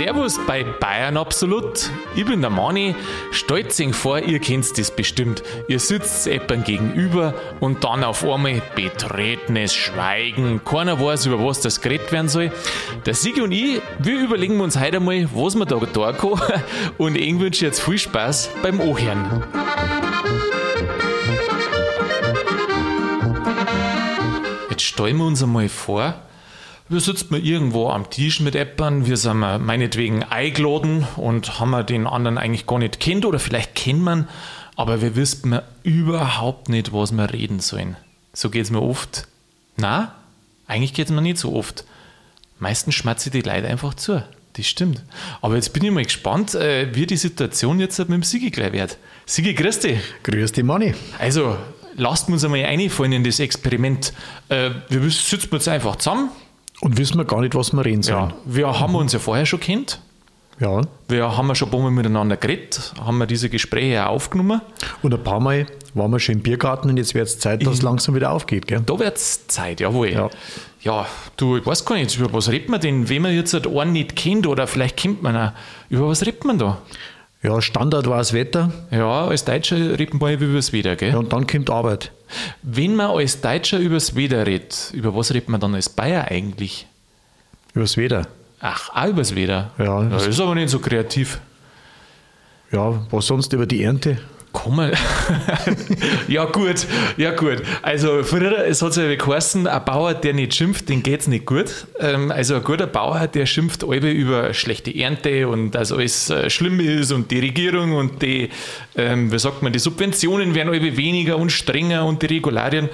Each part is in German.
Servus bei Bayern Absolut. Ich bin der Mani. Euch vor, ihr kennt das bestimmt. Ihr sitzt jemandem gegenüber und dann auf einmal betretenes Schweigen. Keiner weiß, über was das geredet werden soll. Der Sigi und ich, wir überlegen uns heute einmal, was wir da da können. Und ich wünsche jetzt viel Spaß beim Anhören. Jetzt stellen wir uns einmal vor, wir sitzen irgendwo am Tisch mit Eppern, wir sind meinetwegen eingeladen und haben den anderen eigentlich gar nicht kennt oder vielleicht kennt man, aber wir wissen überhaupt nicht, was wir reden sollen. So geht es mir oft. Na, eigentlich geht es mir nicht so oft. Meistens schmatze ich die Leute einfach zu. Das stimmt. Aber jetzt bin ich mal gespannt, äh, wie die Situation jetzt mit dem Sigi gleich wird. Sigi, grüß dich. Grüß dich, Manni. Also, lasst uns einmal einfallen in das Experiment. Äh, wir sitzen jetzt einfach zusammen, und wissen wir gar nicht, was wir reden sollen. Ja, wir haben uns ja vorher schon kennt. Ja. Wir haben ja schon ein paar Mal miteinander geredet, haben wir diese Gespräche aufgenommen. Und ein paar Mal waren wir schon im Biergarten und jetzt wird es Zeit, dass es langsam wieder aufgeht, gell? Da wird es Zeit, jawohl. Ja. ja, du, ich weiß gar nicht, über was redet man denn, wenn man jetzt einen nicht kennt oder vielleicht kennt man auch, über was redet man da? Ja, Standard war das Wetter. Ja, als Deutscher redet man über das Wetter, gell? Ja, und dann kommt Arbeit. Wenn man als Deutscher über das Wetter redet, über was redet man dann als Bayer eigentlich? Über das Wetter. Ach, auch über das Wetter? Ja. Das ist aber nicht so kreativ. Ja, was sonst über die Ernte? Komm mal. ja, gut, ja, gut. Also, früher, es hat sich ja geheißen, ein Bauer, der nicht schimpft, den geht es nicht gut. Ähm, also, ein guter Bauer, der schimpft alle über schlechte Ernte und dass alles äh, schlimm ist und die Regierung und die, ähm, wie sagt man, die Subventionen werden alle weniger und strenger und die Regularien.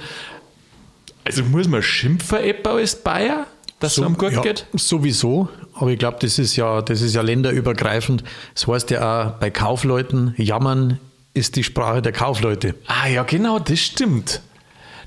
Also, muss man schimpfen, etwa als Bayer? dass so, es einem gut ja, geht? Sowieso, aber ich glaube, das ist ja, das ist ja länderübergreifend. Das heißt ja auch bei Kaufleuten, jammern ist die Sprache der Kaufleute. Ah ja, genau, das stimmt.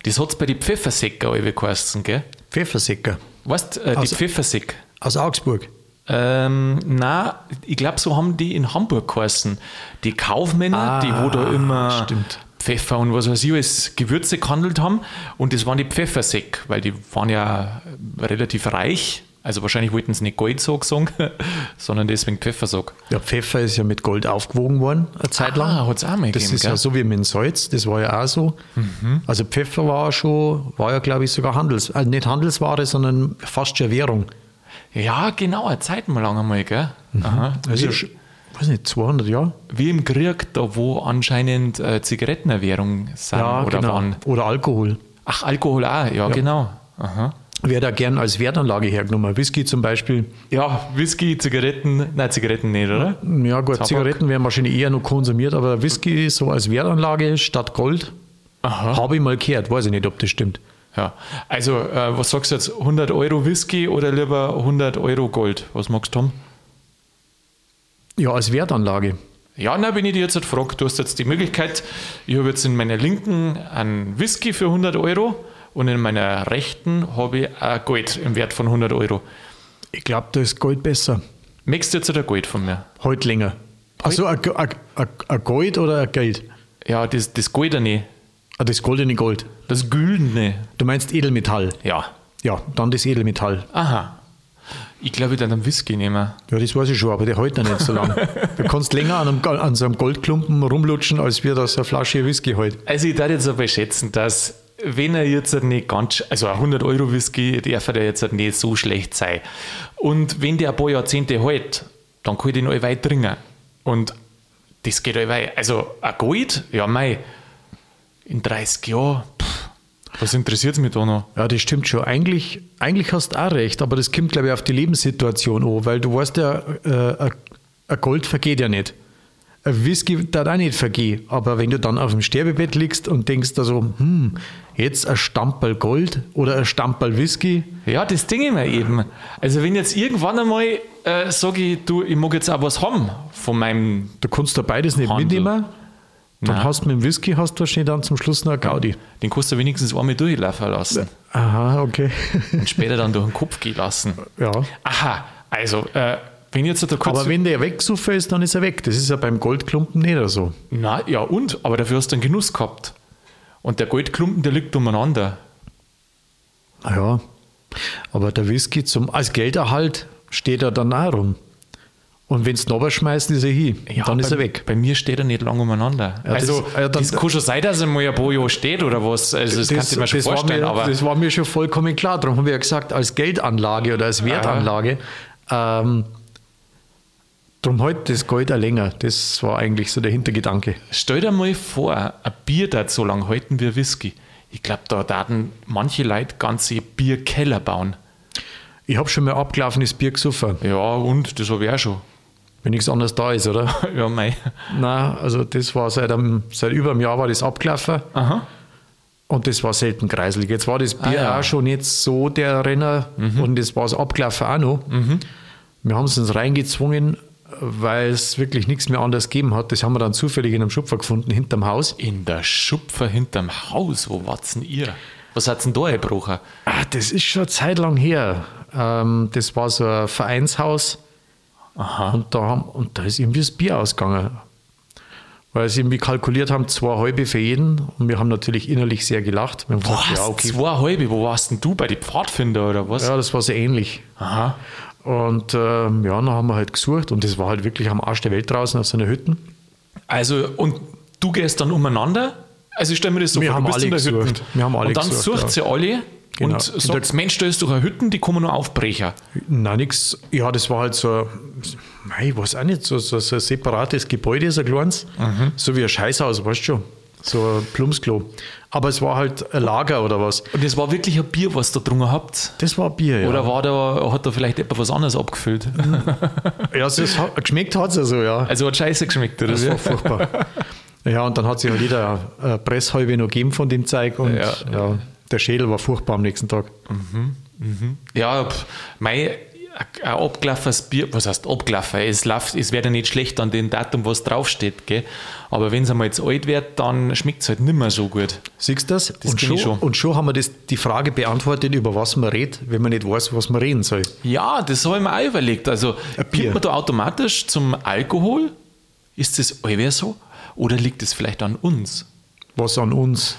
Das hat es bei den Pfeffersäcker alle geheißen, gell? Pfeffersäcker. Weißt du, äh, die aus, Pfeffersäck? Aus Augsburg. Ähm, na, ich glaube, so haben die in Hamburg geheißen. Die Kaufmänner, ah, die wo da immer stimmt. Pfeffer und was weiß ich als Gewürze gehandelt haben. Und das waren die Pfeffersäck, weil die waren ja relativ reich also wahrscheinlich wollten sie nicht Goldsog sagen, sondern deswegen Pfeffersog. Ja, Pfeffer ist ja mit Gold aufgewogen worden, eine Zeit lang. Ah, hat es auch mal Das gegeben, ist gell? ja so wie mit dem Salz, das war ja auch so. Mhm. Also Pfeffer war schon, war ja glaube ich sogar Handels, also nicht Handelsware, sondern fast schon Währung. Ja, genau, eine Zeit mal lang einmal, gell? Mhm. Aha. Also, wie, weiß nicht, 200 Jahre? Wie im Krieg, da wo anscheinend äh, Zigaretten eine Währung sind ja, oder genau. waren. Oder Alkohol. Ach, Alkohol auch, ja, ja. genau. Aha wird da gern als Wertanlage hergenommen. Whisky zum Beispiel. Ja, Whisky, Zigaretten, nein, Zigaretten nicht, oder? Ja, gut, Tabak. Zigaretten werden wahrscheinlich eher noch konsumiert, aber Whisky so als Wertanlage statt Gold habe ich mal gehört. Weiß ich nicht, ob das stimmt. Ja, also äh, was sagst du jetzt? 100 Euro Whisky oder lieber 100 Euro Gold? Was magst du haben? Ja, als Wertanlage. Ja, na, wenn ich dir jetzt halt frage, du hast jetzt die Möglichkeit, ich habe jetzt in meiner linken einen Whisky für 100 Euro und in meiner rechten habe ich ein Gold im Wert von 100 Euro. Ich glaube, da ist Gold besser. Möchtest du jetzt ein Gold von mir? Heute länger. Also ein, Gold oder ein Geld? Ja, das, das Goldene. Ah, das goldene Gold. Das Güldene. Du meinst Edelmetall? Ja. Ja, dann das Edelmetall. Aha. Ich glaube, ich dann einen Whisky nehmen. Ja, das weiß ich schon, aber der hält noch nicht so lange. du kannst länger an, einem, an so einem Goldklumpen rumlutschen, als wir das eine Flasche Whisky hält. Also ich darf jetzt aber schätzen, dass wenn er jetzt nicht ganz, also ein 100 Euro Whisky darf er jetzt nicht so schlecht sein. Und wenn der ein paar Jahrzehnte hält, dann kann ich den allweil trinken. Und das geht allweil. Also ein Gold, ja mei, in 30 Jahren, was interessiert es mich da noch? Ja, das stimmt schon. Eigentlich, eigentlich hast du auch recht, aber das kommt, glaube ich, auf die Lebenssituation an, weil du weißt ja, äh, ein Gold vergeht ja nicht. Ein Whisky darf auch nicht vergehen, aber wenn du dann auf dem Sterbebett liegst und denkst da so, hm, jetzt ein Stamperl Gold oder ein Stamperl Whisky. Ja, das Ding immer eben. Also wenn jetzt irgendwann einmal äh, sage ich, du, ich mag jetzt auch was haben von meinem Du kannst da beides nicht Handel. mitnehmen, dann Nein. hast du mit dem Whisky hast du wahrscheinlich dann zum Schluss noch eine Gaudi. Den kannst du wenigstens einmal durchlaufen lassen. Aha, okay. und später dann durch den Kopf gehen lassen. Ja. Aha, also äh, wenn jetzt da aber wenn der weggesoffen ist, dann ist er weg. Das ist ja beim Goldklumpen nicht so. Na ja, und? Aber dafür hast du einen Genuss gehabt. Und der Goldklumpen, der liegt umeinander. Ja, aber der Whisky zum, als Gelderhalt steht er dann auch rum. Und wenn du ihn schmeißt, ist er hin. Ja, dann ist bei, er weg. Bei mir steht er nicht lang umeinander. Ja, das- also, ja, dann- das kann schon sein, dass er mal ein paar Jahre steht oder was. Also, das, kannst du dir mal schon vorstellen. mir, aber das war mir schon vollkommen klar. Darum haben wir ja gesagt, als Geldanlage oder als Wertanlage. Ähm, darum halt das Geld auch länger. Das war eigentlich so der Hintergedanke. stell dir mal vor, ein Bier das so lange halten wie Whisky. Ich glaube, da daten manche Leute ganze Bierkeller bauen. Ich habe schon mal abgelaufenes Bier gesoffen, Ja, und das habe ich auch schon. wenn nichts anderes da ist, oder? Ja, mei. Nein, also das war seit, einem, seit über einem Jahr war das abgelaufen. Aha. Und das war selten kreiselig. Jetzt war das Bier Ah, ja. Mhm. auch schon nicht so der Renner und das war es abgelaufen auch noch. Wir haben es uns reingezwungen, weil es wirklich nichts mehr anderes gegeben hat. Das haben wir dann zufällig in einem Schupfer gefunden, hinterm Haus. In der Schupfer hinterm Haus, wo wart's denn ihr? Was hat's denn da gebrochen? Ah, das ist schon eine Zeit lang her. Ähm, das war so ein Vereinshaus Aha. und da, haben, und da ist irgendwie das Bier ausgegangen. Weil sie irgendwie kalkuliert haben, zwei halbe für jeden. Und wir haben natürlich innerlich sehr gelacht. Wir haben gesagt, Was? ja, okay. Zwei halbe, wo warst denn du? Bei den Pfadfinder oder was? Ja, das war so ähnlich. Aha. Und ähm, ja, dann haben wir halt gesucht und das war halt wirklich am Arsch der Welt draußen auf so einer Hütte. Also, und du gehst dann umeinander? Also, ich stelle mir das so Wir vor, haben du bist alle in der gesucht. Hütte. Wir haben alle Und dann gesucht, sucht ja. sie alle Genau. und In sagt, Mensch, da ist doch eine Hütte, die kommen nur aufbrechen. Nein, nix. Ja, das war halt so, mei, ich weiß auch nicht, so, so, so ein separates Gebäude, so ein kleines. So wie ein Scheißhaus, weißt du schon. So ein Plumpsklo. Aber es war halt ein Lager oder was. Und das war wirklich ein Bier, was ihr drungen habt? Das war Bier, ja. Oder war da, hat da vielleicht etwas was anderes abgefüllt? ja, also es hat, geschmeckt hat es ja so, ja. Also hat scheiße geschmeckt, oder? Das war furchtbar. Ja, und dann hat sich halt jeder eine Presshalbe noch gegeben von dem Zeug und Ja. ja, der Schädel war furchtbar am nächsten Tag. Ja, pff, mei, ein abgelaufenes Bier, was heißt abgelaufen? Es, läuft, es wird ja nicht schlecht an dem Datum, was draufsteht, gell? Aber wenn es einmal jetzt alt wird, dann schmeckt es halt nicht mehr so gut. Siehst du das? und, kenn schon, schon. und schon haben wir das, die Frage beantwortet, über was man redet, wenn man nicht weiß, was man reden soll. Ja, das habe ich mir auch überlegt. Also, kommt man da automatisch zum Alkohol? Ist das allwehr so? Oder liegt es vielleicht an uns? Was an uns.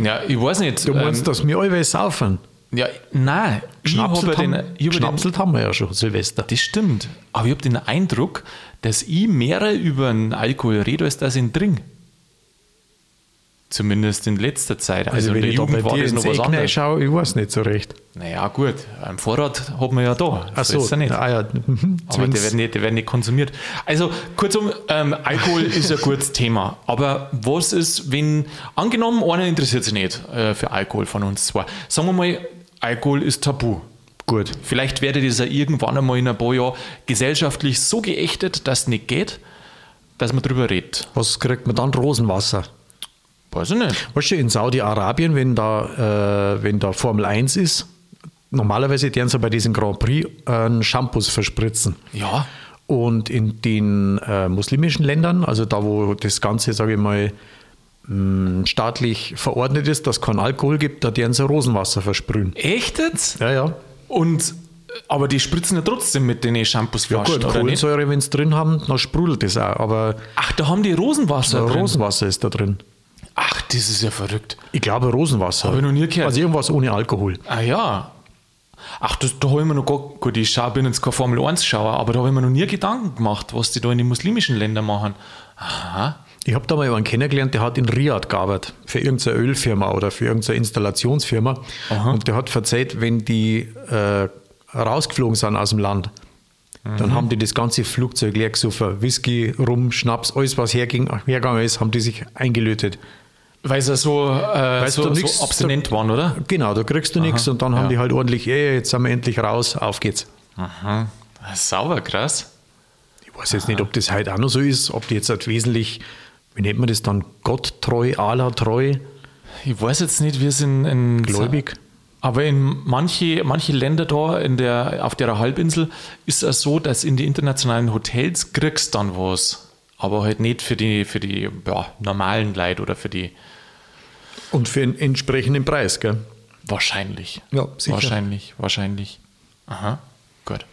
Ja, ich weiß nicht. Du meinst, ähm, dass wir alle saufen? Ja, nein, ich habe Schnapselt, den, haben, ich habe den, Schnapselt haben wir ja schon, Silvester. Das stimmt. Aber ich habe den Eindruck, dass ich mehr über den Alkohol rede, als dass ich ihn trinke. Zumindest in letzter Zeit. Also, in wenn der Jugend war das noch was anderes. schaue, ich weiß nicht so recht. Naja, gut, ein Vorrat hat man ja da. Ach So er nicht. ah ja, mhm, Aber der zwing's. wird, nicht, der wird nicht konsumiert. Also, kurzum, ähm, Alkohol ist ein gutes Thema. Aber was ist, wenn, angenommen, einer interessiert sich nicht äh, für Alkohol von uns zwei. Sagen wir mal, Alkohol ist tabu. Gut. Vielleicht werde das ja irgendwann einmal in ein paar Jahren gesellschaftlich so geächtet, dass es nicht geht, dass man drüber redet. Was kriegt man dann? Rosenwasser. Weiß ich nicht. Weißt du, in Saudi-Arabien, wenn da, äh, wenn da Formel 1 ist, normalerweise deren sie bei diesem Grand Prix einen Shampoos verspritzen. Ja, Und in den äh, muslimischen Ländern, also da, wo das Ganze, sage ich mal, staatlich verordnet ist, dass es keinen Alkohol gibt, da deren sie Rosenwasser versprühen. echt jetzt? Ja, ja. Und, aber die spritzen ja trotzdem mit den Ja Shampoosflaschen, gut? Kohlensäure, wenn sie drin haben, dann sprudelt das auch. Aber Ach, da haben die Rosenwasser drin. Rosenwasser ist da drin. Ach, das ist ja verrückt. Ich glaube Rosenwasser. Hab ich noch nie gehört. Also irgendwas ohne Alkohol. Ah ja. Ach, das, da habe ich mir noch gar, gut, ich schau, bin jetzt kein Formel 1-Schauer, aber da habe ich mir noch nie Gedanken gemacht, was die da in den muslimischen Ländern machen. Aha. Ich habe da mal jemanden kennengelernt, der hat in Riyadh gearbeitet, für irgendeine Ölfirma oder für irgendeine Installationsfirma. Und der hat verzeiht, wenn die äh, rausgeflogen sind aus dem Land, dann haben die das ganze Flugzeug leer gesoffen. Whisky, Rum, Schnaps, alles was herging, hergegangen ist, haben die sich eingelötet. Weil sie so, äh, so, du so nix- abstinent waren, oder? Genau, da kriegst du nichts und dann haben ja. die halt ordentlich, ey, jetzt sind wir endlich raus, auf geht's. Aha. Sauber, krass. Ich weiß jetzt nicht, ob das heute auch noch so ist, ob die jetzt halt wesentlich, wie nennt man das dann, gotttreu, Allah-treu, Ich weiß jetzt nicht, wie es in, in gläubig. Aber in manche, manche Länder da in der, auf der Halbinsel ist es so, dass in die internationalen Hotels kriegst dann was. Aber halt nicht für die, für die ja, normalen Leute oder für die Und für einen entsprechenden Preis, gell? wahrscheinlich. Ja, sicher. Wahrscheinlich, wahrscheinlich. Aha, gut.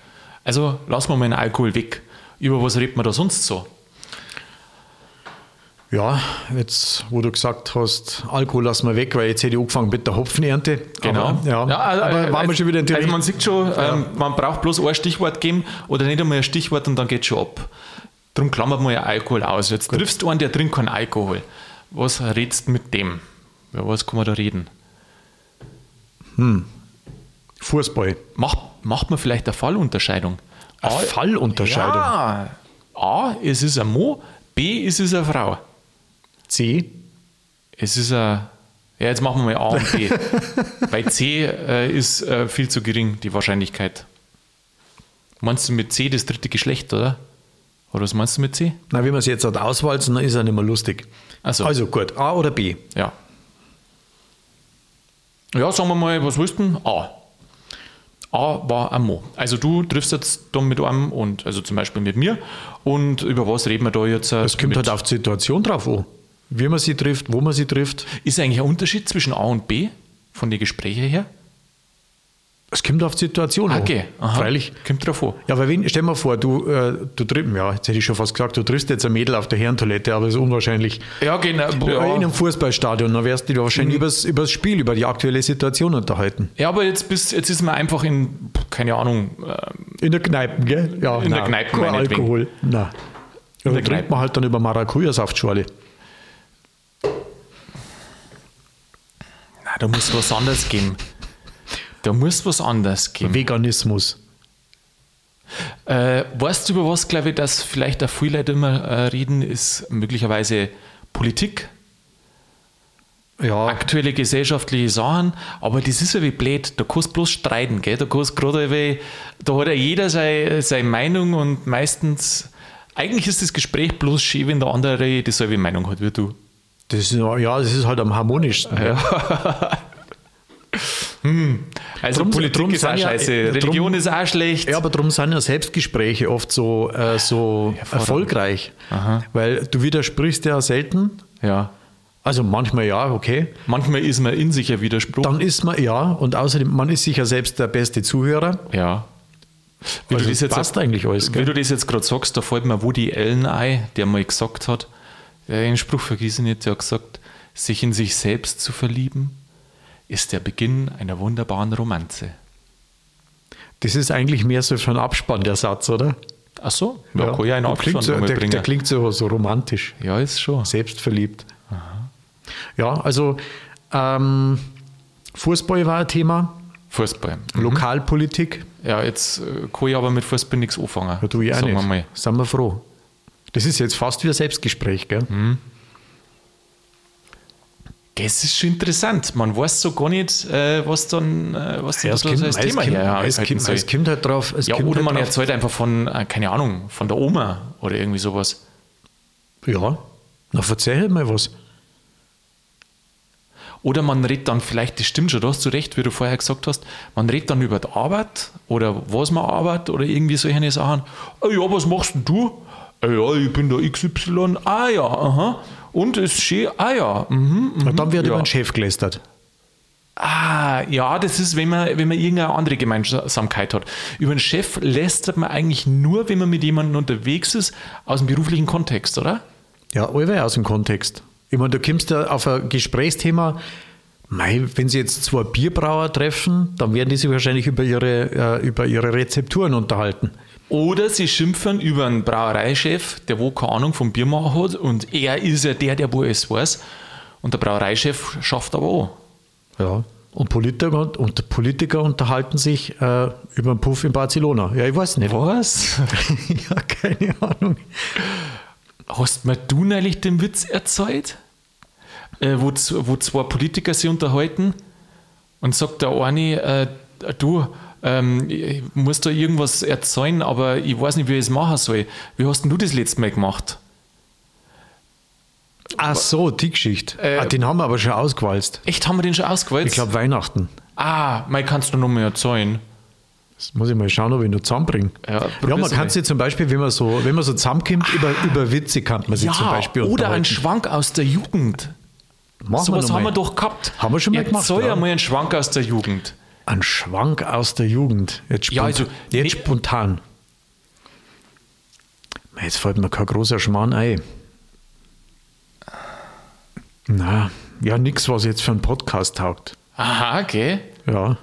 Also lassen wir mal den Alkohol weg. Über was redet man da sonst so? Ja, jetzt, wo du gesagt hast, Alkohol lassen wir weg, weil jetzt hätte ich angefangen mit der Hopfenernte. Genau. Aber, ja, also, aber waren wir schon wieder in Also man sieht schon, ähm, man braucht bloß ein Stichwort geben oder nicht einmal ein Stichwort und dann geht schon ab. Darum klammert man ja Alkohol aus. Jetzt triffst du einen, der trinkt keinen Alkohol. Was redst du mit dem? Ja, was kann man da reden? Fußball. Macht, macht man vielleicht eine Fallunterscheidung? Eine Fallunterscheidung. Ja. A, es ist ein Mo, B, es ist eine Frau. C. Es ist ein. Ja, jetzt machen wir mal A und B. Bei C äh, ist äh, viel zu gering die Wahrscheinlichkeit. Meinst du mit C das dritte Geschlecht, oder? Oder was meinst du mit C? Na, wenn wir es jetzt halt auswalzen, dann ist er nicht mehr lustig. So. Also gut, A oder B? Ja. Ja, sagen wir mal, was willst du? A. A war ein Mo. Also du triffst jetzt da mit einem und also zum Beispiel mit mir. Und über was reden wir da jetzt? Es kommt halt auf die Situation drauf an. Wie man sie trifft, wo man sie trifft. Ist eigentlich ein Unterschied zwischen A und B von den Gesprächen her? Es kommt auf die Situation an. Okay, aha. Freilich. Kommt drauf an. Ja, weil wenn, stell dir mal vor, du, äh, du triffst, ja, jetzt hätte ich schon fast gesagt, du triffst jetzt ein Mädel auf der Herrentoilette, aber das ist unwahrscheinlich. Ja, genau. Ja. In einem Fußballstadion, dann wärst du dich wahrscheinlich Mhm. übers, übers Spiel, über die aktuelle Situation unterhalten. ja aber jetzt, bist, jetzt ist man einfach in, keine Ahnung, äh, In der Kneipe, gell? Ja, In der nein, Kneipe kein meinetwegen. Alkohol. Nein. Ja, der dann trinkt Kneipe. man halt dann über Maracuja-Saftschorle. Da muss was anderes geben. Da muss was anderes geben. Veganismus. Äh, weißt du, über was, glaube ich, dass vielleicht auch viele Leute immer äh, reden, ist möglicherweise Politik, Ja, aktuelle gesellschaftliche Sachen, aber das ist ja wie blöd, da kannst du bloß streiten, gell? Da kannst gerade, wie- da hat ja jeder seine, seine Meinung und meistens, eigentlich ist das Gespräch bloß schön, wenn der andere dieselbe Meinung hat wie du. Das ist, ja, das ist halt am harmonischsten. Also Drum- Politik drum ist auch sind ja- scheiße, äh, drum- Religion ist auch schlecht. Ja, aber darum sind ja Selbstgespräche oft so, äh, so erfolgreich. Weil du widersprichst ja selten. ja. Also manchmal ja, okay. Manchmal ist man in sich ein Widerspruch. Dann ist man ja, und außerdem, man ist sicher selbst der beste Zuhörer. ja. Wie Also du das jetzt passt eigentlich alles, Wie gell? du das jetzt gerade sagst, da fällt mir Woody Allen ein, der mal gesagt hat, der den Spruch vergessen der hat gesagt, sich in sich selbst zu verlieben, ist der Beginn einer wunderbaren Romanze. Das ist eigentlich mehr so für einen Abspann, der Satz, oder? Ach so, da kann ja einen der klingt, Abstand so, der, der klingt so, so romantisch, ja, ist schon. selbstverliebt. Ja, also ähm, Fußball war ein Thema, Fußball. Lokalpolitik, Ja, jetzt äh, kann ich aber mit Fußball nichts anfangen. ja, du sagen nicht. wir mal. Sind wir froh. Das ist jetzt fast wie ein Selbstgespräch, gell? Das ist schon interessant. Man weiß so gar nicht, äh, was dann, äh, was Ja, das so als Thema kommt, her es, kommt, es kommt halt drauf. Ja, kommt oder halt man drauf. erzählt einfach von, äh, keine Ahnung, von der Oma oder irgendwie sowas. Ja, na verzeih halt mal was. Oder man redet dann vielleicht, das stimmt schon, da hast du recht, wie du vorher gesagt hast, man redet dann über die Arbeit oder was man arbeitet oder irgendwie solche Sachen. Ah ja, was machst denn du? Ja, ich bin der XY. Ah ja, aha. Und ist schön. Ah ja. Mhm, mhm, Und dann wird ja. über den Chef gelästert. Ah, ja, das ist, wenn man, wenn man irgendeine andere Gemeinsamkeit hat. Über den Chef lästert man eigentlich nur, wenn man mit jemandem unterwegs ist, aus dem beruflichen Kontext, oder? Ja, allweil aus dem Kontext. Ich meine, du kommst ja auf ein Gesprächsthema, mei, wenn sie jetzt zwei Bierbrauer treffen, dann werden die sich wahrscheinlich über ihre, äh, über ihre Rezepturen unterhalten. Oder sie schimpfen über einen Brauereichef, der wo keine Ahnung vom Biermacher hat und er ist ja der, der wo es weiß. Und der Brauereichef schafft aber auch. Ja. Und Politiker, und Politiker unterhalten sich äh, über einen Puff in Barcelona. Ja, ich weiß nicht. Was? ja, keine Ahnung. Hast mir du neulich den Witz erzählt? Äh, wo, wo zwei Politiker sich unterhalten und sagt der eine, äh, du, ähm, ich muss da irgendwas erzählen, aber ich weiß nicht, wie ich es machen soll. Wie hast denn du das letzte Mal gemacht? Ach so, die Geschichte. Äh, ah, den haben wir aber schon ausgewalzt. Echt, haben wir den schon ausgewählt? Ich glaube Weihnachten. ah, mal kannst du noch mal erzählen. Das muss ich mal schauen, ob ich noch zusammenbringe. Ja, Ja, man kann sich zum Beispiel, wenn man so, wenn man so zusammenkommt, über, über Witze kann man sich Ja, zum Beispiel oder ein unterhalten. Schwank aus der Jugend. Machen So was haben mal. wir doch gehabt. Haben wir schon mal Erzähl gemacht, ja. ja mal einen Schwank aus der Jugend. Ein Schwank aus der Jugend. Jetzt, Ja, spont- also jetzt spontan. Jetzt fällt mir kein großer Schmarrn ein. Na, ja, nix, was jetzt für einen Podcast taugt. Aha, okay. Ja.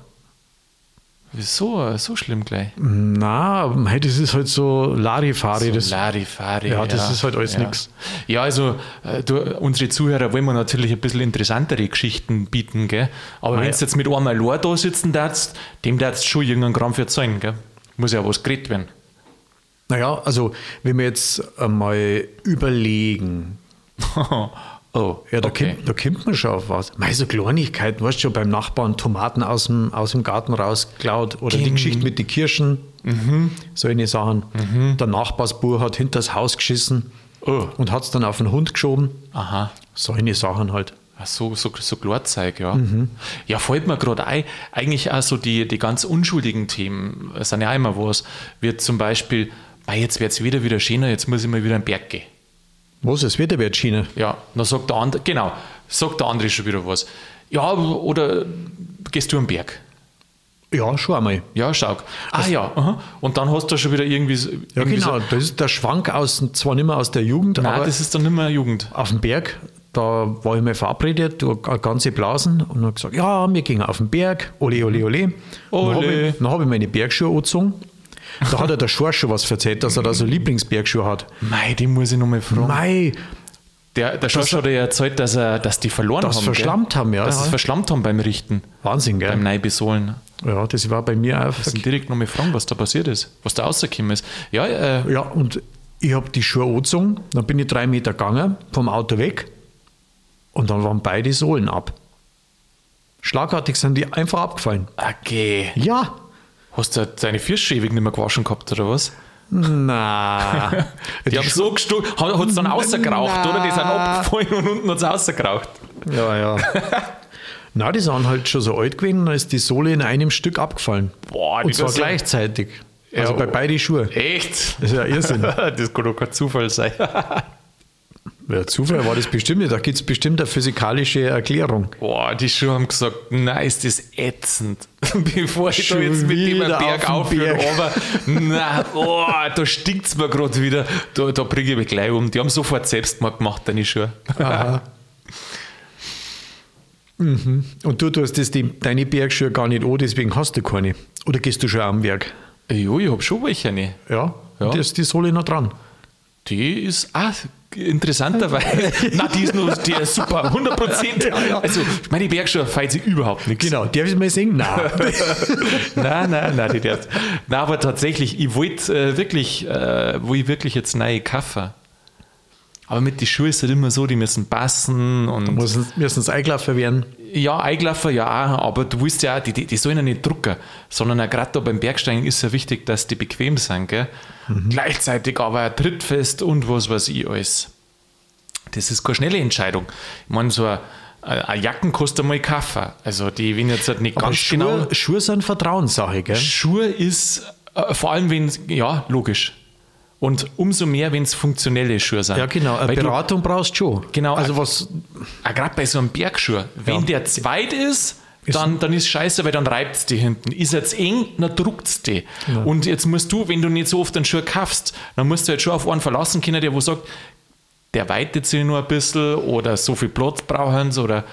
Wieso? So schlimm gleich. Na, hey, das ist halt so Larifari. das, Larifari. Ja, das ist halt alles ja. nix. Ja, also äh, du, unsere Zuhörer wollen wir natürlich ein bisschen interessantere Geschichten bieten, gell? Aber Ah, wenn ja. du jetzt mit einem allein da sitzen darfst, dem darfst du schon irgendeinen Gramm für zahlen, gell? Muss ja was geredet werden. naja, also, wenn wir jetzt einmal überlegen, oh, ja, da, okay. kommt, da kommt man schon auf was. Mei, so Kleinigkeiten, weißt du schon, beim Nachbarn Tomaten aus dem, aus dem Garten rausgeklaut oder die Gen- Geschichte mit den Kirschen, solche Sachen. Der Nachbarsbur hat hinter das Haus geschissen Oh. und hat es dann auf den Hund geschoben. Aha. Solche Sachen halt. Ach so, so, so Glorzeug, ja. Mhm. Ja, fällt mir gerade ein, eigentlich auch so die, die ganz unschuldigen Themen sind ja immer was. Wie zum Beispiel, jetzt wird es wieder wieder schöner, jetzt muss ich mal wieder einen Berg gehen. Was, es wird eine Schiene. Ja, dann sagt der andere, genau, sagt der andere schon wieder was. Ja, oder gehst du am Berg? Ja, schon einmal. Ja, schau. Ah ja, aha. und dann hast du schon wieder irgendwie. Ja, irgendwie genau. So, Das ist der Schwank aus, zwar nicht mehr aus der Jugend, nein, aber das ist dann nicht mehr Jugend. auf dem Berg, da war ich mal verabredet, ganze Blasen und habe gesagt, ja, wir gehen auf den Berg, ole, ole, ole. Dann habe Ole. ich, dann hab ich meine Bergschuhe angezogen. Da hat er der Schorsch schon was erzählt, dass er da so Lieblingsbergschuhe hat. Mei, die muss ich nochmal fragen. Mei, Der, der Schorsch hat ja erzählt, dass, er, dass die verloren Das haben. verschlammt gell? haben, ja, Dass sie ja. es verschlammt haben beim Richten, Wahnsinn, beim gell? Neibesohlen. Ja, das war bei mir auch. Das sind direkt nochmal fragen, was da passiert ist, was da rausgekommen ist. Ja, äh, Ja, und ich habe die Schuhe angezogen, dann bin ich drei Meter gegangen, vom Auto weg und dann waren beide Sohlen ab. Schlagartig sind die einfach abgefallen. okay. Ja, Hast du deine Füße ewig nicht mehr gewaschen gehabt, oder was? na. Die haben so gestohlen, hat es dann rausgeraucht, oder? Die sind abgefallen und unten hat es rausgeraucht. Ja, ja. Na, die sind halt schon so alt gewesen, da ist die Sohle in einem Stück abgefallen. Boah, die Und zwar gleichzeitig. Also Ja, bei beiden Schuhe. Echt? Das ist ja Irrsinn. das kann doch kein Zufall sein. Ja, Zufall war das bestimmt nicht. Da gibt es bestimmt eine physikalische Erklärung. Boah, die Schuhe haben gesagt, na, ist das ätzend. Bevor ich da Schon jetzt mit dem Berg aufhöre, aber na, oh, da stinkt es mir gerade wieder. Da, da bringe ich mich gleich um. Die haben sofort Selbstmord gemacht, deine Schuhe. Aha. mhm. Und du tust das die, deine Bergschuhe gar nicht an, deswegen hast du keine. Oder gehst du schon am Berg? Jo, ich habe schon welche. Ne? Ja, Ja. Da ist die Sohle noch dran. Die ist, ah, interessanterweise, na, die ist nur, die ist super, 100 Prozent. Also, meine Bergschuhe feilt sie überhaupt nichts. Genau, darf ich mal singen? Nein. Nein, nein, nein, die darfst. Nein, aber tatsächlich, ich wollte äh, wirklich, äh, wo ich wirklich jetzt neue kaufen. Aber mit den Schuhen ist es immer so, die müssen passen und Müssen müssen es eingelaufen werden. ja, Eiglaffer ja aber du willst ja auch, die, die, die sollen ja nicht drucken, sondern gerade da beim Bergsteigen ist ja wichtig, dass die bequem sind, gell? Gleichzeitig aber auch trittfest und was weiß ich alles. Das ist keine schnelle Entscheidung. Ich meine, so eine, eine Jacken kostet mal kaufen. Also die, wenn jetzt halt nicht Aber ganz Schuhe, genau. Schuhe sind Vertrauenssache, gell? Schuhe ist äh, vor allem, wenn es, ja, logisch. Und umso mehr, wenn es funktionelle Schuhe sind. Ja, genau. Eine Weil du- Beratung brauchst du schon. Genau. Also was, Ah, Gerade bei so einem Bergschuh, wenn Ja. der zweit ist, dann, dann ist scheiße, weil dann reibt es die hinten. Ist jetzt eng, dann druckt es die. Und jetzt musst du, wenn du nicht so oft einen Schuh kaufst, dann musst du jetzt schon auf einen verlassen können, der wo sagt, der weitet sich nur ein bisschen oder so viel Platz brauchen sie oder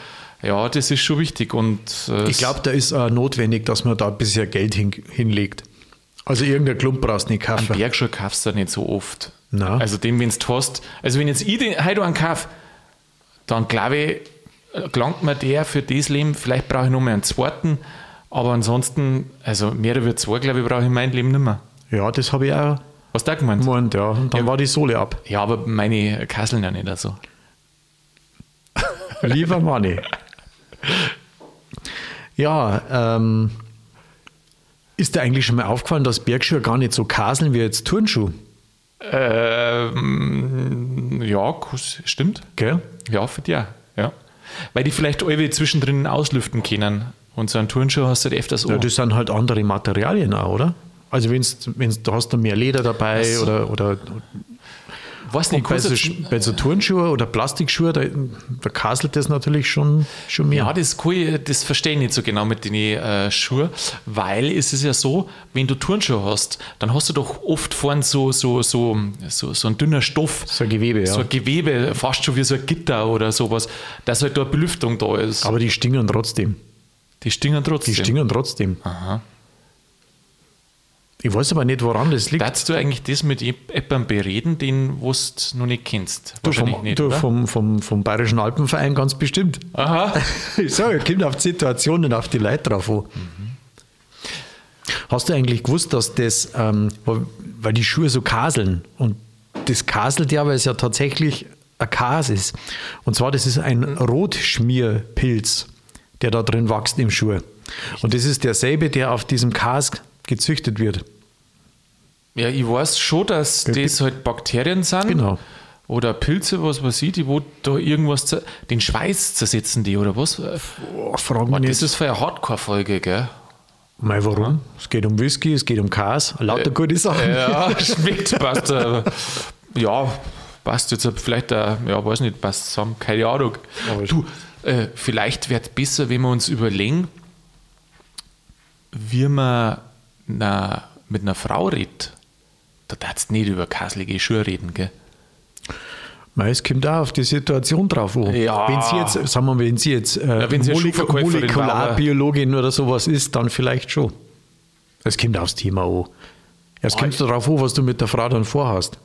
ja, das ist schon wichtig. Und äh, ich glaube, da ist äh, notwendig, dass man da ein bisschen Geld hin, hinlegt. Also irgendein Klump brauchst du nicht einen kaufen. Bergschuh kaufst du nicht so oft. Na. Also den, wenn du hast, also wenn jetzt ich den heute einen kaufe, dann glaube ich, gelangt mir der für das Leben, vielleicht brauche ich noch mal einen zweiten, aber ansonsten, also mehr wie zwei, glaube ich, brauche ich in meinem Leben nicht mehr. Ja, das habe ich auch Was da gemeint? gemeint, ja. Und dann Ja. war die Sohle ab. Ja, aber meine Kasseln ja nicht also. Lieber Manni. Ja, ähm, ist dir eigentlich schon mal aufgefallen, dass Bergschuhe gar nicht so kaseln wie jetzt Turnschuh? Ähm, ja, stimmt. Gell? Ja, für dich. Weil die vielleicht alle zwischendrin auslüften können. Und so einen Turnschuh hast du halt öfters Ja, auch. das sind halt andere Materialien auch, oder? Also wenn's, wenn's, du hast da mehr Leder dabei so. oder, oder weiß nicht, bei, so, bei so Turnschuhen oder Plastikschuhen, da, da kaselt das natürlich schon, schon mehr. Ja, das, ich, das verstehe ich nicht so genau mit den äh, Schuhen, weil es ist ja so, wenn du Turnschuhe hast, dann hast du doch oft vorn so, so, so, so, so ein dünner Stoff, So ein Gewebe, ja. so ein Gewebe, fast schon wie so ein Gitter oder sowas, dass halt da eine Belüftung da ist. Aber die stingern trotzdem. die stingen trotzdem. Die stingern trotzdem. Aha. Ich weiß aber nicht, woran das liegt. Darfst du eigentlich das mit jemandem bereden, den du noch nicht kennst? Du, Wahrscheinlich vom, nicht, du vom, vom, vom Bayerischen Alpenverein ganz bestimmt. Aha. Ich sage, kommt auf die Situation und auf die Leute drauf an. Hast du eigentlich gewusst, dass das, ähm, weil die Schuhe so kaseln und das kaselt ja, weil es ja tatsächlich ein Kas ist. Und zwar, das ist ein Rotschmierpilz, der da drin wächst im Schuh. Und das ist derselbe, der auf diesem Kas gezüchtet wird. Ja, ich weiß schon, dass das halt Bakterien sind. Genau. Oder Pilze, was weiß ich, die wo da irgendwas, den Schweiß zersetzen die oder was? Oh, frag mich Das ist für eine Hardcore-Folge, gell? Mal warum? Es geht um Whisky, es geht um Kas, lauter gute Sachen. Ja, schmeckt, passt. äh, Ja, passt jetzt vielleicht, äh, ja, weiß nicht, passt zusammen, keine Ahnung. Aber- Du, äh, vielleicht es besser, wenn wir uns überlegen, wie man na, mit einer Frau redet. Da darfst du nicht über kasselige Schuhe reden, gell? Es kommt auch auf die Situation drauf an. Ja. Wenn sie jetzt, sagen wir, wenn sie jetzt äh, wenn sie Molek Molekularbiologin oder sowas ist, dann vielleicht schon. Es kommt aufs Thema an. Es Ah, kommt darauf an, was du mit der Frau dann vorhast.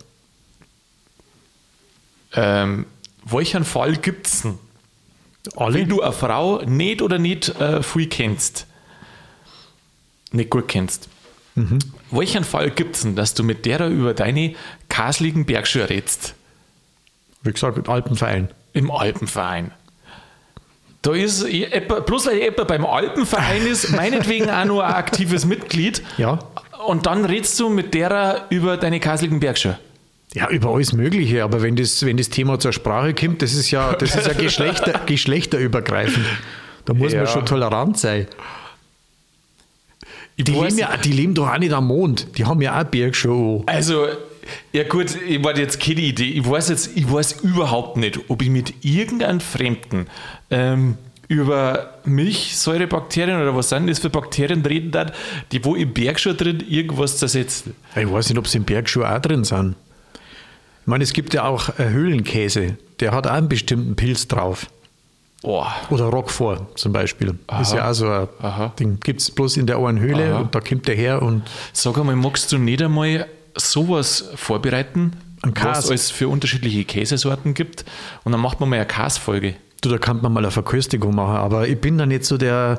Ähm, welchen Fall gibt es denn? Alle? Wenn du eine Frau nicht oder nicht äh, viel kennst, nicht gut kennst, welchen Fall gibt es denn, dass du mit der über deine kasligen Bergschuhe redst? Wie gesagt, Alpenverein. Im Alpenverein. Da ist jemand- bloß weil jemand beim Alpenverein ist, meinetwegen auch nur ein aktives Mitglied. Ja. Und dann redst du mit der über deine kasligen Bergschuhe. Ja, über alles Mögliche, aber wenn das, wenn das Thema zur Sprache kommt, das ist ja, das ist ja Geschlechter, geschlechterübergreifend. Da muss Ja. man schon tolerant sein. Die leben, ja, die leben doch auch nicht am Mond. Die haben ja auch Bergschuhe. an. Also, ja gut, ich war jetzt keine Idee. Ich weiß jetzt, ich weiß überhaupt nicht, ob ich mit irgendeinem Fremden ähm, über Milchsäurebakterien oder was sind das für Bakterien reden darf, die wo im Bergschuh drin irgendwas zersetzen. Ich weiß nicht, ob sie im Bergschuh auch drin sind. Ich meine, es gibt ja auch äh, Höhlenkäse. Der hat auch einen bestimmten Pilz drauf. Boah. Oder Roquefort zum Beispiel. Ist ja auch so ein Aha. Ding. Gibt es bloß in der einen Höhle Aha. und da kommt der her und Sag einmal, magst du nicht einmal sowas vorbereiten, Ein was es für unterschiedliche Käsesorten gibt? Und dann macht man mal eine Käsefolge. du, da kann man mal eine Verköstigung machen. Aber ich bin da nicht so der,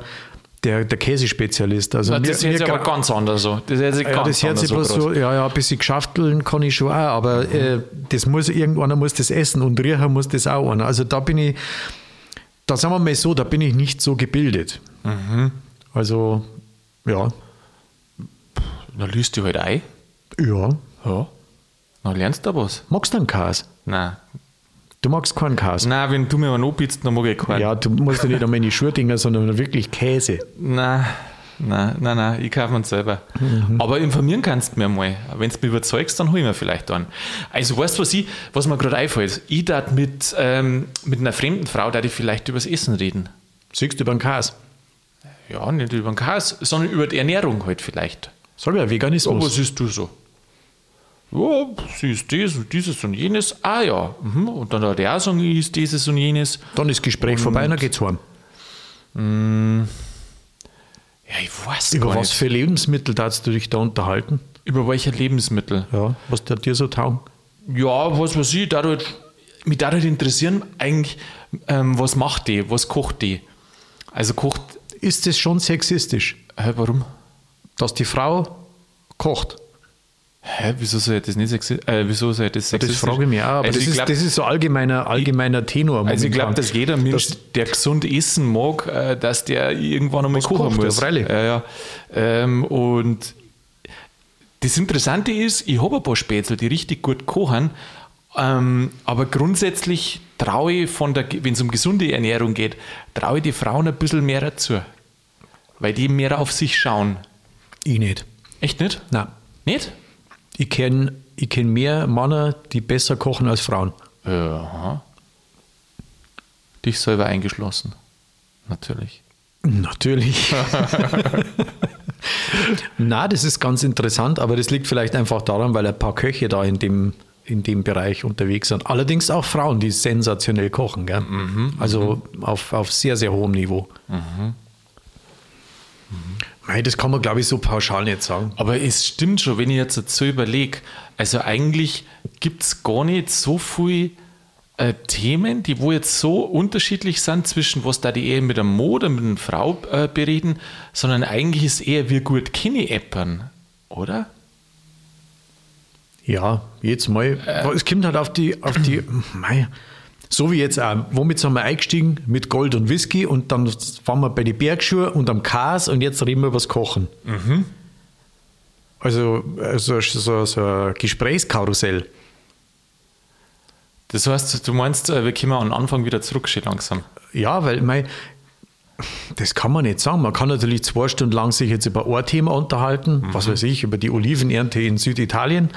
der, der Käsespezialist. Also mir- das sich mir aber ganz anders so. Das hört sich ja, ganz das grad. so, ja, ja, ein bisschen geschafteln kann ich schon auch, aber äh, das muss, irgendeiner muss das essen und riechen muss das auch einer. Also da bin ich, da sagen wir mal so, da bin ich nicht so gebildet. Mhm. Also, ja, Dann liest du halt ein. ja. Ja. Dann lernst du was. Magst du einen Käse? Nein. Du magst keinen Käse? Nein, wenn du mir einen anbietest, dann mag ich keinen. Ja, du musst ja nicht in die Schuhe dingen, sondern wirklich Käse. Nein, nein, nein, nein, ich kaufe mir selber. Aber informieren kannst du mir mal. Wenn du mich überzeugst, dann hol ich mir vielleicht einen. Also weißt du, was, ich, was mir gerade einfällt? Ich darf mit, ähm, mit einer fremden Frau, da ich vielleicht übers Essen reden. Siehst du über den Käse? Ja, nicht über den Käse, sondern über die Ernährung halt vielleicht. Sag ja, Veganismus. was siehst du so? Ja, sie ist das und dieses und jenes. Ah ja, mhm. und dann hat er auch sagen, ich ist dieses und jenes. Dann ist das Gespräch vorbei und dann geht's heim. Ja, ich weiß Über was nicht. für Lebensmittel darfst du dich da unterhalten? Über welche Lebensmittel? Ja, was der dir so taugen? Ja, was weiß ich, dadurch, mich dadurch interessieren eigentlich, ähm, was macht die, was kocht die. Also kocht, Ist es schon sexistisch, hä, warum? dass die Frau kocht? Hä, wieso soll das nicht sexistisch, äh, wieso soll das Das sexistisch? frage ich mich auch, aber also das, ist, glaub, das ist so allgemeiner, allgemeiner Tenor. also ich glaube, momentan. dass jeder Mensch, Das- der gesund essen mag, äh, dass der irgendwann einmal kochen kocht, ja, muss. freilich. Ja, ja. Ähm, und das Interessante ist, ich habe ein paar Spätzle, die richtig gut kochen, ähm, aber grundsätzlich traue ich von der, wenn es um gesunde Ernährung geht, traue ich die Frauen ein bisschen mehr dazu. Weil die mehr auf sich schauen. Ich nicht. Echt nicht? Nein. Nicht? Ich kenne ich kenn mehr Männer, die besser kochen als Frauen. Ja. Dich selber eingeschlossen. Natürlich. Natürlich. Na, das ist ganz interessant, aber das liegt vielleicht einfach daran, weil ein paar Köche da in dem, in dem Bereich unterwegs sind. Allerdings auch Frauen, die sensationell kochen. Gell? also Auf, auf sehr, sehr hohem Niveau. Mei, Das kann man, glaube ich, so pauschal nicht sagen. Aber es stimmt schon, wenn ich jetzt so überlege. Also eigentlich gibt es gar nicht so viel äh, Themen, die wo jetzt so unterschiedlich sind zwischen was da die eher mit einem Mann oder mit einer Frau äh, bereden, sondern eigentlich ist eher wir gut kenne Appern, oder? Ja, jetzt mal. es kommt halt auf die, auf die, mei, so wie jetzt auch. Womit sind wir eingestiegen? Mit Gold und Whisky und dann waren wir bei den Bergschuhen und am Kas und jetzt reden wir über das Kochen. Also, also so, so ein Gesprächskarussell. Das heißt, du meinst, äh, wir kommen an den Anfang wieder zurück, schon langsam. Ja, weil mei, das kann man nicht sagen. Man kann natürlich zwei Stunden lang sich jetzt über ein Thema unterhalten, was weiß ich, über die Olivenernte in Süditalien.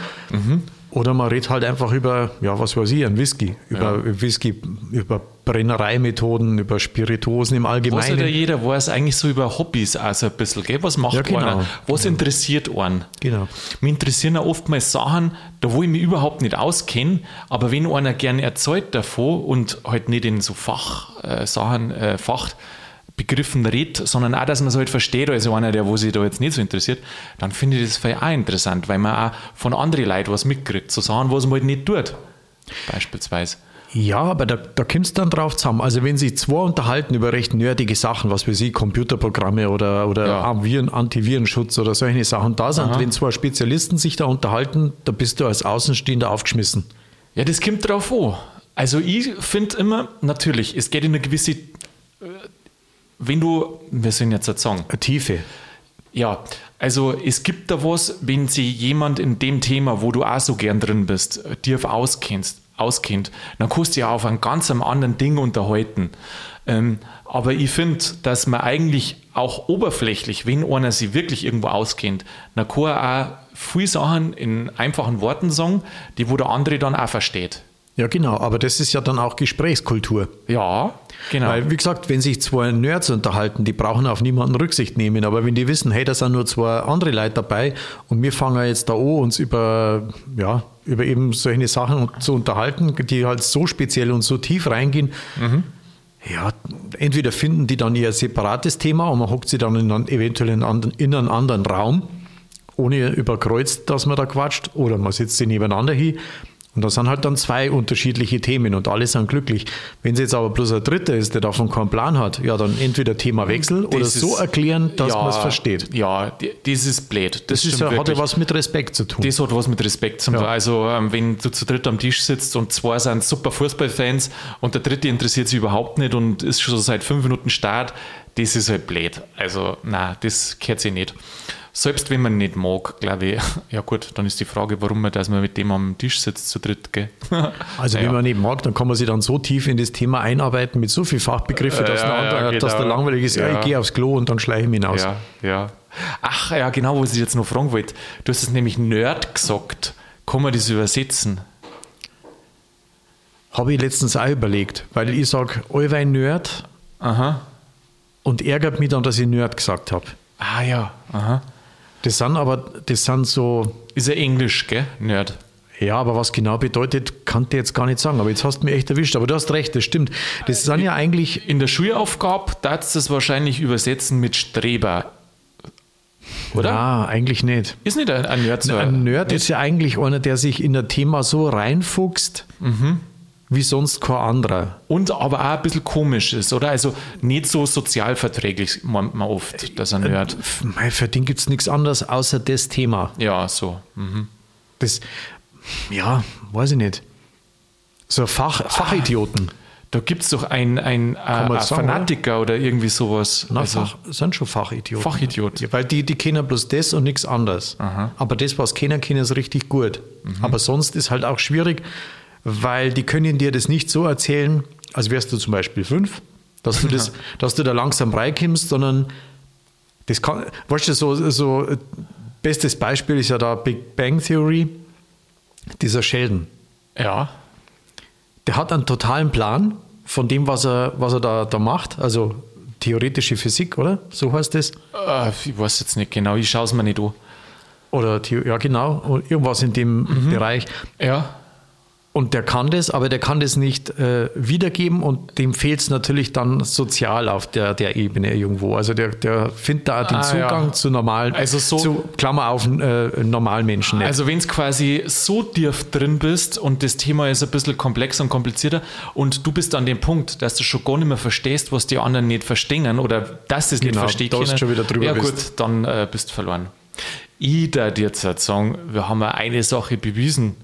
Oder man redet halt einfach über, ja, was weiß ich, einen Whisky. Über Whisky, über Brennereimethoden, über Spirituosen im Was halt ja Allgemeinen. jeder weiß, eigentlich so über Hobbys auch so ein bisschen, gell? Was macht Ja, genau. einer? Was interessiert einen? Genau. Mich interessieren auch oftmals Sachen, da wo ich mich überhaupt nicht auskenne, aber wenn einer gerne erzählt davon und halt nicht in so Fachsachen, äh, Sachen, äh, Fachbegriffen redet, sondern auch, dass man es halt versteht, also einer, der wo sich da jetzt nicht so interessiert, dann finde ich das vielleicht auch interessant, weil man auch von anderen Leuten was mitkriegt, so Sachen, was man halt nicht tut. Beispielsweise. Ja, aber da, da kommt es dann drauf zusammen. Also wenn sich zwei unterhalten über recht nerdige Sachen, was weiß ich, Computerprogramme oder, oder Ja. Viren, Antivirenschutz oder solche Sachen da sind, wenn zwei Spezialisten sich da unterhalten, da bist du als Außenstehender aufgeschmissen. Ja, das kommt drauf an. Also ich finde immer, natürlich, es geht in eine gewisse, äh, wenn du, wir sind jetzt jetzt sagen, Eine Tiefe. ja, also es gibt da was, wenn sich jemand in dem Thema, wo du auch so gern drin bist, dir auskennst, auskennt, dann kannst du ja auf einem ganz anderen Ding unterhalten. Ähm, aber ich finde, dass man eigentlich auch oberflächlich, wenn einer sich wirklich irgendwo auskennt, dann kann er auch viele Sachen in einfachen Worten sagen, die wo der andere dann auch versteht. Ja, genau. Aber das ist ja dann auch Gesprächskultur. Ja, genau. Weil, wie gesagt, wenn sich zwei Nerds unterhalten, die brauchen auf niemanden Rücksicht nehmen. Aber wenn die wissen, hey, da sind nur zwei andere Leute dabei und wir fangen jetzt da an, uns über, ja, über eben solche Sachen zu unterhalten, die halt so speziell und so tief reingehen, ja, entweder finden die dann ihr separates Thema und man hockt sie dann in einen, eventuell in einen, anderen, in einen anderen Raum, ohne überkreuzt, dass man da quatscht, oder man sitzt sie nebeneinander hin. Und da sind halt dann zwei unterschiedliche Themen und alle sind glücklich. Wenn es jetzt aber bloß ein dritter ist, der davon keinen Plan hat, ja, dann entweder Themawechsel oder Das so ist- erklären, dass ja, man es versteht. Ja, das ist blöd. Das, Das ist hat ja was mit Respekt zu tun. Das hat was mit Respekt zu tun. Ja. Also, ähm, wenn du zu dritt am Tisch sitzt und zwei sind super Fußballfans und der dritte interessiert sich überhaupt nicht und ist schon seit fünf Minuten Start, das ist halt blöd. Also, nein, das gehört sich nicht. Selbst wenn man nicht mag, glaube ich, ja gut, dann ist die Frage, warum man, dass man mit dem am Tisch sitzt zu dritt, gell? Also Naja. wenn man nicht mag, dann kann man sich dann so tief in das Thema einarbeiten mit so viel Fachbegriffe, dass, Ja, ein ja, anderer, dass genau. der langweilig ist, ja. Ja. ich gehe aufs Klo und dann schleiche ich mich hinaus. Ja, ja. Ach ja, genau, was ich jetzt noch fragen wollte. Du hast es nämlich Nerd gesagt. Kann man das übersetzen? Habe ich letztens auch überlegt, weil ich sage, allweil Nerd Aha. und ärgert mich dann, dass ich Nerd gesagt habe. Ah ja, aha. Das sind aber, das sind so, Ist ja Englisch, gell? Nerd. ja, aber was genau bedeutet, kann ich jetzt gar nicht sagen. Aber jetzt hast du mich echt erwischt. Aber du hast recht, das stimmt. Das sind ja eigentlich, In der Schulaufgabe darfst du es wahrscheinlich übersetzen mit Streber. Oder? na, eigentlich nicht. Ist nicht ein, ein Nerd so? Ein Nerd ist ja eigentlich einer, der sich in ein Thema so reinfuchst, wie sonst kein anderer. Und aber auch ein bisschen komisch ist, oder? Also nicht so sozialverträglich, meint man oft, dass ein Nerd. Mei, Für den gibt es nichts anderes außer das Thema. Ja, so. Mhm. Das, ja, weiß ich nicht. So Fach, Fachidioten. Da gibt es doch einen ein, äh, ein sagen, Fanatiker oder irgendwie sowas. Na, Also, Fach, sind schon Fachidioten. Fachidiot. Ja, weil die, die kennen bloß das und nichts anderes. Aber das, was kennen, kennen sie richtig gut. Aber sonst ist halt auch schwierig, weil die können dir das nicht so erzählen, als wärst du zum Beispiel fünf, dass du, das, dass du da langsam reinkommst, sondern das kann, weißt du, so, so Bestes Beispiel ist ja da Big Bang Theory, dieser Sheldon. Ja. Der hat einen totalen Plan von dem, was er, was er da, da macht. Also theoretische Physik, oder? So heißt es. Äh, ich weiß jetzt nicht genau, ich schaue es mir nicht an. Oder, ja, genau, irgendwas in dem Bereich. Ja. Und der kann das, aber der kann das nicht äh, wiedergeben und dem fehlt es natürlich dann sozial auf der, der Ebene irgendwo. Also der, der findet da den Ah, Zugang ja. zu normalen, Also so- zu Klammer auf äh, Normalmenschen nicht. Also wenn es quasi so tief drin bist und das Thema ist ein bisschen komplex und komplizierter und du bist an dem Punkt, dass du schon gar nicht mehr verstehst, was die anderen nicht verstehen oder dass sie es nicht Genau, verstehen da du schon wieder drüber Ja bist. gut, dann äh, bist du verloren. Ich dir jetzt sagen, wir haben ja eine Sache bewiesen.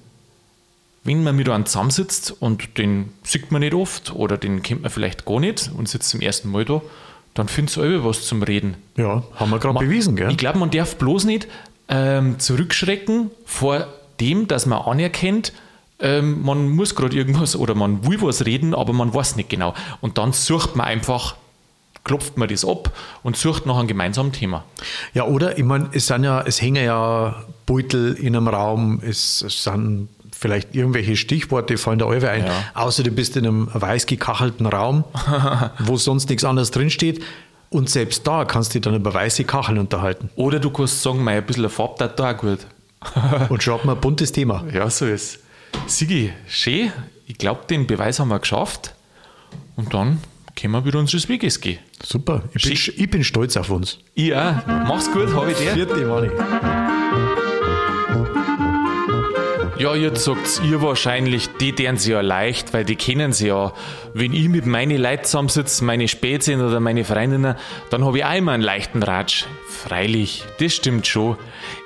Wenn man mit einem zusammensitzt und den sieht man nicht oft oder den kennt man vielleicht gar nicht und sitzt zum ersten Mal da, dann findest du auch was zum Reden. ja, haben wir gerade bewiesen, gell? Ich glaube, man darf bloß nicht ähm, zurückschrecken vor dem, dass man anerkennt, ähm, man muss gerade irgendwas oder man will was reden, aber man weiß nicht genau. Und dann sucht man einfach, klopft man das ab und sucht nach einem gemeinsamen Thema. Ja, oder? Ich meine, es sind ja, es hängen ja Beutel in einem Raum, es, es sind vielleicht irgendwelche Stichworte, fallen da alle ein. Ja. Außer du bist in einem weiß gekachelten Raum, wo sonst nichts anderes drinsteht. Und selbst da kannst du dich dann über weiße Kacheln unterhalten. Oder du kannst sagen, mei, ein bisschen eine Farbe da auch gut. Und schon hat man ein buntes Thema. Ja, so ist Sigi, schön. Ich glaube, den Beweis haben wir geschafft. Und dann können wir wieder unseres Weges gehen. Super. Ich bin, ich bin stolz auf uns. Ich auch. Mach's gut, habe ich dir. Vierte Mani. Ja, jetzt sagt ihr wahrscheinlich, die deren sie ja leicht, weil die kennen sie ja. Wenn ich mit meinen Leuten zusammensitze, meine Spätzchen oder meine Freundinnen, dann habe ich auch immer einen leichten Ratsch. Freilich, das stimmt schon.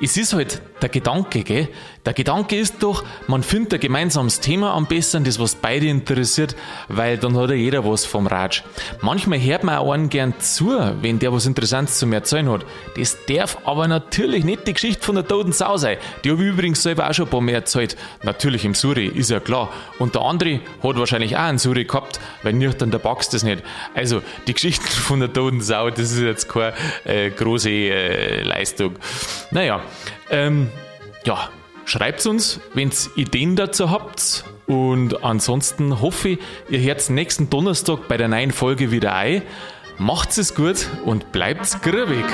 Es ist halt der Gedanke, gell? Der Gedanke ist doch, man findet ein gemeinsames Thema am besten, das was beide interessiert, weil dann hat ja jeder was vom Ratsch. Manchmal hört man auch einen gern zu, wenn der was Interessantes zu mir erzählen hat. Das darf aber natürlich nicht die Geschichte von der toten Sau sein. Die habe ich übrigens selber auch schon ein paar Mal erzählt. Natürlich im Suri, ist ja klar. Und der andere hat wahrscheinlich auch einen Suri gehabt, weil nüchtern der Box das nicht. Also, die Geschichten von der toten Sau, das ist jetzt keine äh, große äh, Leistung. Naja, ähm, ja, schreibt uns, wenn ihr Ideen dazu habt. Und ansonsten hoffe ich, ihr hört nächsten Donnerstag bei der neuen Folge wieder ein. Macht's es gut und bleibt's grübig.